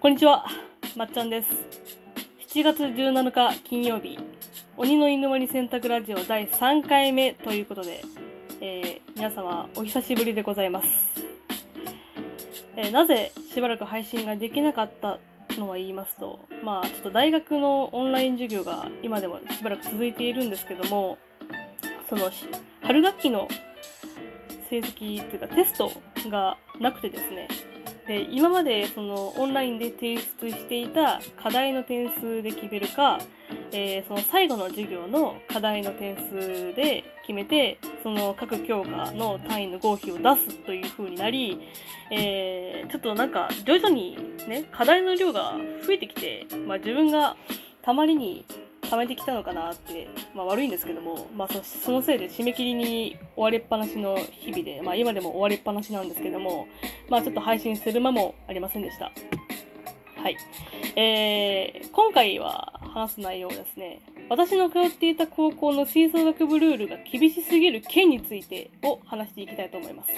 こんにちは、まっちゃんです。7月17日金曜日、鬼の犬間に洗濯ラジオ第3回目ということで、えー、皆様お久しぶりでございます。えー、なぜしばらく配信ができなかったのは言いますと、まあちょっと大学のオンライン授業が今でもしばらく続いているんですけども、その春学期の成績っていうかテストがなくてですね、で今までそのオンラインで提出していた課題の点数で決めるか、えー、その最後の授業の課題の点数で決めてその各教科の単位の合否を出すという風になり、えー、ちょっとなんか徐々にね課題の量が増えてきて、まあ、自分がたまりに貯めてきたのかなって、まあ、悪いんですけども、まあ、そのせいで締め切りに追われっぱなしの日々で、まあ、今でも追われっぱなしなんですけども、まあ、ちょっと配信する間もありませんでした。はい。えー、今回は話す内容はですね、私の通っていた高校の吹奏楽部ルールが厳しすぎる件についてを話していきたいと思います。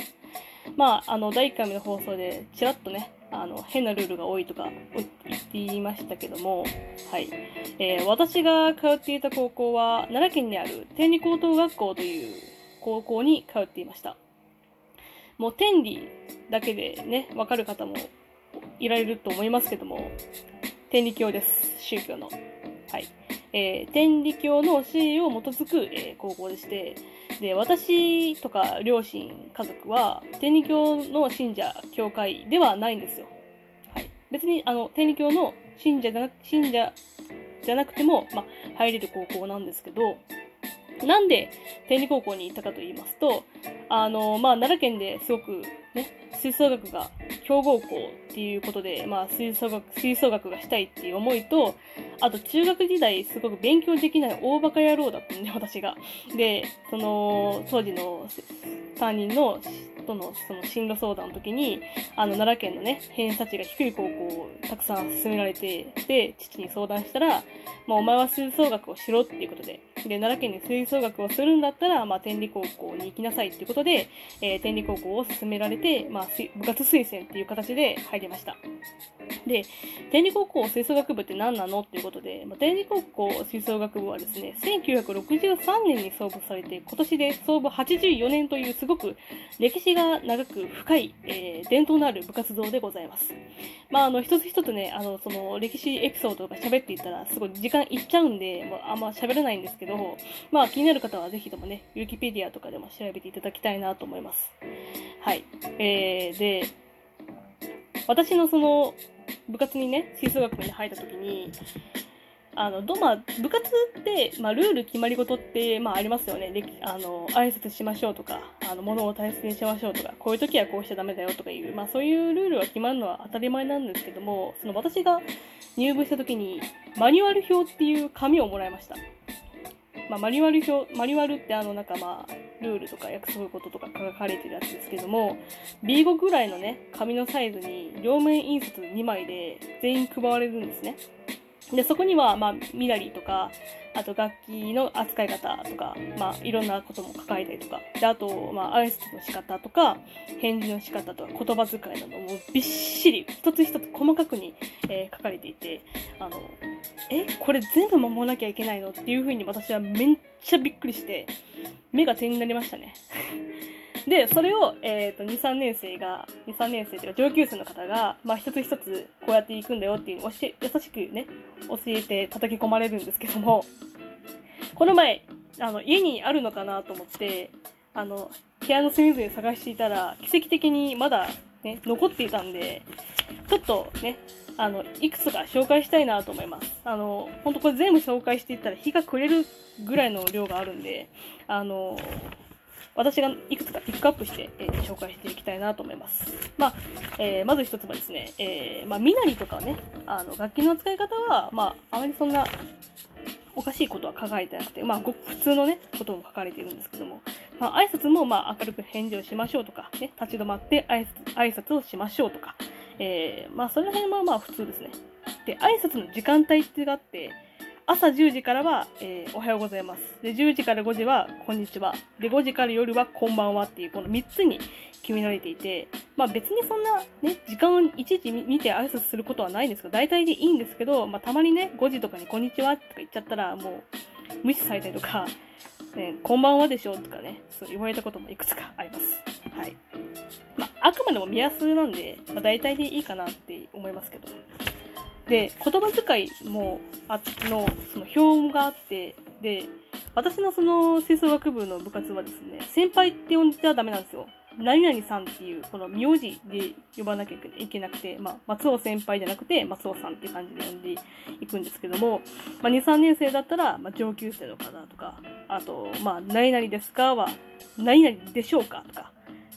まあ、あの、第1回目の放送でちらっとね、あの、変なルールが多いとか言っていましたけども、はい。えー、私が通っていた高校は、奈良県にある天理高等学校という高校に通っていました。もう天理だけでね、わかる方もいられると思いますけども、天理教です。宗教の。はい。えー、天理教の教えを基づく、えー、高校でして、で、私とか両親、家族は、天理教の信者、教会ではないんですよ。はい。別に、あの、天理教の信者じゃなく、信者じゃなくても、まあ、入れる高校なんですけど、なんで天理高校に行ったかと言いますと、あの、まあ、奈良県ですごくね、吹奏楽が強豪校っていうことで、まあ、吹奏楽、吹奏楽がしたいっていう思いと、あと中学時代すごく勉強できない大バカ野郎だったんで、私が。で、その、当時の担任のとのその進路相談の時に、あの、奈良県のね、偏差値が低い高校をたくさん勧められて、で、父に相談したら、まあ、お前は吹奏楽をしろっていうことで、で、奈良県に吹奏楽をするんだったら、まあ、天理高校に行きなさいっていうことで、えー、天理高校を勧められて、まあ、部活推薦っていう形で入りました。で、天理高校吹奏楽部って何なのっていうことで、まあ、天理高校吹奏楽部はですね、1963年に創部されて、今年で創部84年というすごく歴史が長く深い、えー、伝統のある部活動でございます。まあ、あの、一つ一つね、あの、その歴史エピソードとか喋っていったら、すごい時間いっちゃうんで、もうあんま喋れないんですけど、まあ、気になる方はぜひともね、ウィキペディアとかでも調べていただきたいなと思います。はい。えー、で、私のその、部活にね、吹奏楽部に入った時に、あの、ど、まあ、部活って、まあ、ルール決まり事って、まあ、ありますよね。で、あの、挨拶しましょうとか、あの、物を大切にしましょうとか、こういう時はこうしちゃダメだよとかいう、まあ、そういうルールが決まるのは当たり前なんですけども、その私が入部した時に、マニュアル表っていう紙をもらいました。まあ、マニュアル表、マニュアルってあの、なんかまあ、ルールとか約束事とか書かれてるやつですけども、B5 ぐらいのね、紙のサイズに両面印刷2枚で全員配られるんですね。で、そこには、まあ、身なりとか、あと楽器の扱い方とか、まあ、いろんなことも書かれたりとか、で、あと、まあ、挨拶の仕方とか、返事の仕方とか、言葉遣いなどもびっしり、一つ一つ細かくに、えー、書かれていて、あの、え、これ全部守らなきゃいけないの？っていう風に私はめっちゃびっくりして、目が点になりましたね。で、それを、えっ、ー、と、2、3年生が、2、3年生というか上級生の方が、まあ、一つ一つこうやっていくんだよっていうのを教え、優しくね、教えて叩き込まれるんですけども、この前、あの、家にあるのかなと思って、あの、部屋の隅々探していたら、奇跡的にまだね、残っていたんで、ちょっとね、あの、いくつか紹介したいなと思います。あの、ほんとこれ全部紹介していったら日が暮れるぐらいの量があるんで、あの、私がいくつかピックアップして、えー、紹介していきたいなと思います。まあ、えー、まず一つはですね、えー、まあ、身なりとかね、あの、楽器の使い方は、まあ、あまりそんな、おかしいことは書かれてなくて、まあ、ごく普通のね、ことも書かれているんですけども、まあ、挨拶も、まあ、明るく返事をしましょうとか、ね、立ち止まって挨拶挨拶をしましょうとか、えー、まあ、その辺はまあ、普通ですね。で、挨拶の時間帯ってがあって、朝10時からは、えー、おはようございます。で、10時から5時は、こんにちは。で、5時から夜は、こんばんはっていう、この3つに、決められていて、まあ別にそんなね、時間をいちいち見て挨拶することはないんですけど、大体でいいんですけど、まあたまにね、5時とかにこんにちはとか言っちゃったら、もう無視されたりとか、ね、こんばんはでしょとかね、そう言われたこともいくつかあります。はい。まあ、あくまでも目安なんで、まあ、大体でいいかなって思いますけど。で、言葉遣いも、あの、その表があって、で、私のその吹奏楽部の部活はですね、先輩って呼んじゃダメなんですよ。何々さんっていう、この名字で呼ばなきゃいけなくて、まあ、松尾先輩じゃなくて、松尾さんって感じで呼んでいくんですけども、まあ、2、3年生だったら、まあ、上級生の方とか、あと、まあ、何々ですかは、何々でしょうかとか、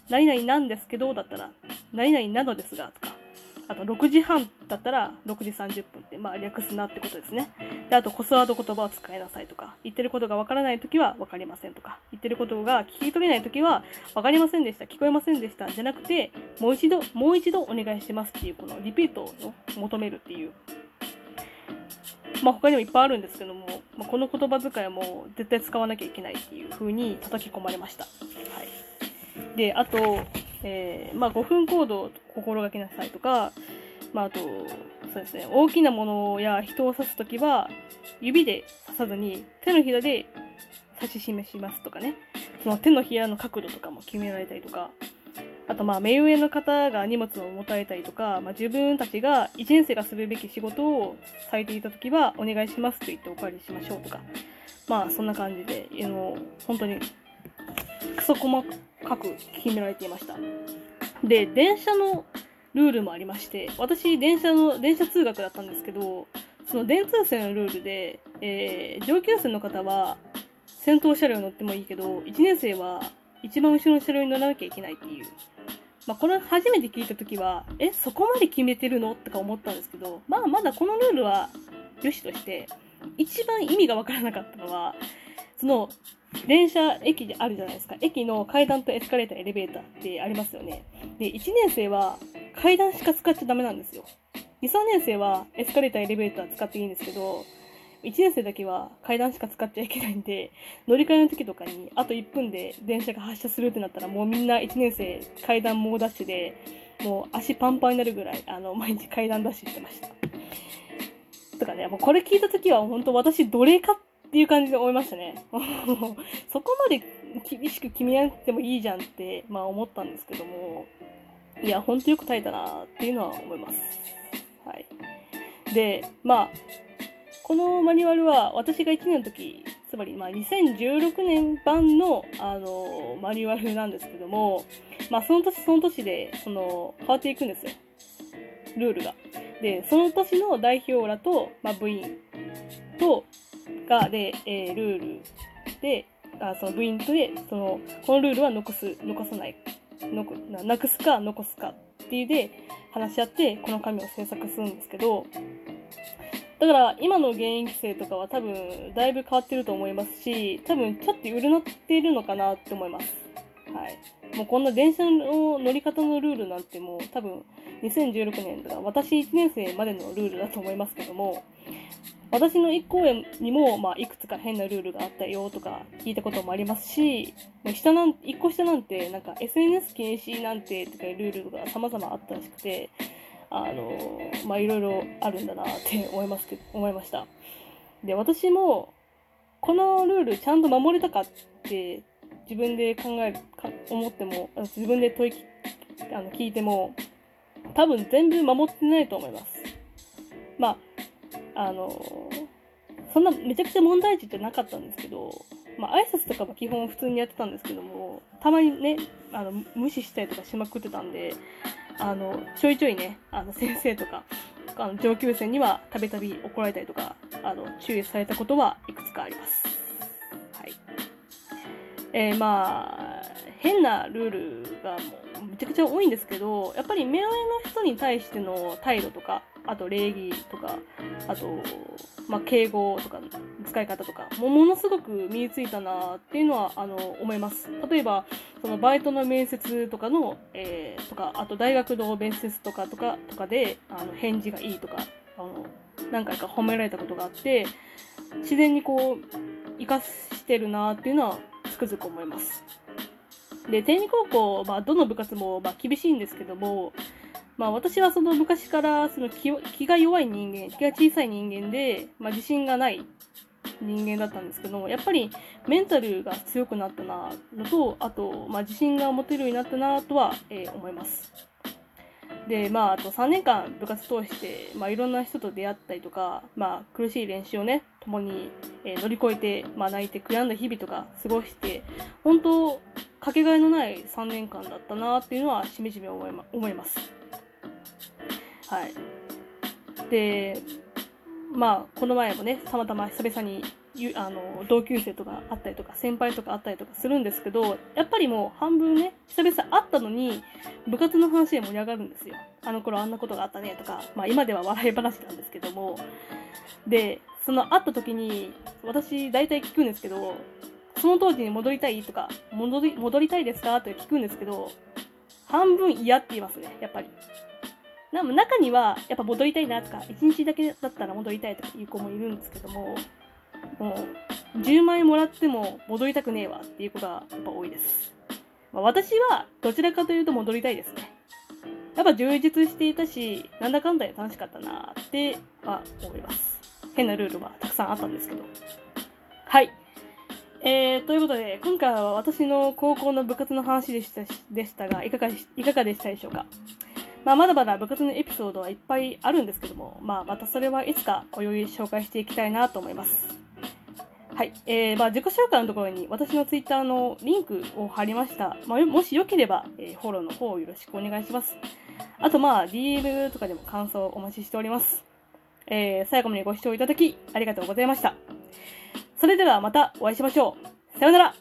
何々なんですけどだったら、何々なのですがとか、あと6時半だったら6時30分って、まあ略すなってことですね。で、あとコスワード言葉を使いなさいとか、言ってることがわからないときはわかりませんとか、言ってることが聞き取れないときはわかりませんでした、聞こえませんでした、じゃなくて、もう一度、もう一度お願いしますっていう、このリピートを求めるっていう。まあ他にもいっぱいあるんですけども、まあ、この言葉遣いも絶対使わなきゃいけないっていう風に叩き込まれました。はい。で、あと、えー、まあ、5分行動心がけなさいとか、まあ、あと、そうですね、大きなものや人を指すときは、指で刺さずに手のひらで指し示しますとかね、その手のひらの角度とかも決められたりとか、あとまあ目上の方が荷物を持たれたりとか、まあ、自分たちが1年生がするべき仕事をされていたときはお願いしますと言ってお借りしましょうとか、まあそんな感じで、あの本当にクソ細かく決められていました。で、電車のルールもありまして、私、電車の、電車通学だったんですけど、その電通線のルールで、えー、上級生の方は先頭車両に乗ってもいいけど、1年生は一番後ろの車両に乗らなきゃいけないっていう。まあ、これ初めて聞いたときは、え、そこまで決めてるの？とか思ったんですけど、まあ、まだこのルールは良しとして、一番意味がわからなかったのは、その、電車、駅であるじゃないですか。駅の階段とエスカレーター、エレベーターってありますよね。で、1年生は階段しか使っちゃダメなんですよ。2、3年生はエスカレーター、エレベーター使っていいんですけど、1年生だけは階段しか使っちゃいけないんで、乗り換えの時とかに、あと1分で電車が発車するってなったら、もうみんな1年生階段猛ダッシュで、もう足パンパンになるぐらい、あの、毎日階段ダッシュしてました。とかね、もうこれ聞いた時は本当私奴隷かってていう感じで思いましたね。そこまで厳しく決めなくてもいいじゃんって、まあ思ったんですけども、いや、ほんとよく耐えたなっていうのは思います。はい。で、まあ、このマニュアルは私が1年の時、つまりまあ2016年版のあのマニュアルなんですけども、まあその年その年でその変わっていくんですよ。ルールが。で、その年の代表らと、まあ、部員と、が、で、えー、ルールで、あその部員とで、その、このルールは残す、残さない、のなくすか残すかっていうで話し合って、この紙を制作するんですけど、だから今の現役生とかは多分だいぶ変わってると思いますし、多分ちょっと潤っているのかなって思います。はい。もうこんな電車の乗り方のルールなんてもう多分2016年とか私1年生までのルールだと思いますけども、私の1公演にも、まあ、いくつか変なルールがあったよとか聞いたこともありますし、下なん、1個下なんて、なんか SNS 禁止なんてとかルールが様々あったらしくて、あの、まあ、いろいろあるんだなって思いますけど、思いました。で、私も、このルールちゃんと守れたかって自分で考え、か思っても、自分で問い、あの、聞いても、多分全部守ってないと思います。まあ、あの、そんなめちゃくちゃ問題児ってなかったんですけど、まあ、挨拶とかは基本普通にやってたんですけども、たまにね、あの、無視したりとかしまくってたんで、あの、ちょいちょいね、あの、先生とか、あの上級生にはたびたび怒られたりとか、あの、注意されたことはいくつかあります。はい。えー、まあ、変なルールがもうめちゃくちゃ多いんですけど、やっぱり目上の人に対しての態度とか、あと礼儀とか、あと、まあ、敬語とか使い方とか、もものすごく身についたなっていうのは、あの、思います。例えば、そのバイトの面接とかの、えー、とか、あと大学の面接とかとか、とかで、あの、返事がいいとか、あの、何回か褒められたことがあって、自然にこう、活かしてるなっていうのはつくづく思います。で、天理高校、まあ、どの部活も、まあ、厳しいんですけども、まあ、私はその昔からその気気が弱い人間、気が小さい人間で、まあ、自信がない人間だったんですけども、やっぱりメンタルが強くなったなのと、あと、まあ、自信が持てるようになったなとは、えー、思います。で、まあ、あと3年間部活通して、まあ、いろんな人と出会ったりとか、まあ、苦しい練習をね、共に、えー、乗り越えて、まあ、泣いて悔やんだ日々とか過ごして、本当、かけがえのない3年間だったなっていうのはしみじみ思い,、ま、思います。はい。で、まあ、この前もね、たまたま久々にあの同級生とかあったりとか先輩とかあったりとかするんですけどやっぱりもう半分ね久々会ったのに部活の話で盛り上がるんですよ。あの頃あんなことがあったねとか、まあ、今では笑い話なんですけども。でその会った時に私大体聞くんですけどその当時に戻りたいとか戻り戻りたいですかって聞くんですけど半分嫌って言いますねやっぱり。でも中にはやっぱ戻りたいなとか1日だけだったら戻りたいとかいう子もいるんですけどももう、10万円もらっても戻りたくねえわっていうことがやっぱ多いです。まあ、私はどちらかというと戻りたいですね。やっぱ充実していたし、なんだかんだで楽しかったなっては思います。変なルールはたくさんあったんですけど。はい。えー、ということで、今回は私の高校の部活の話でしたでしたが、いかがいかがでしたでしょうか？まあ、まだまだ部活のエピソードはいっぱいあるんですけども、まあ、またそれはいつかおいおい紹介していきたいなと思います。はい。えー、まあ、自己紹介のところに私のツイッターのリンクを貼りました。まあ、もしよければ、えー、フォローの方よろしくお願いします。あと、まあ、DM とかでも感想お待ちしております。えー、最後までご視聴いただき、ありがとうございました。それではまたお会いしましょう。さようなら。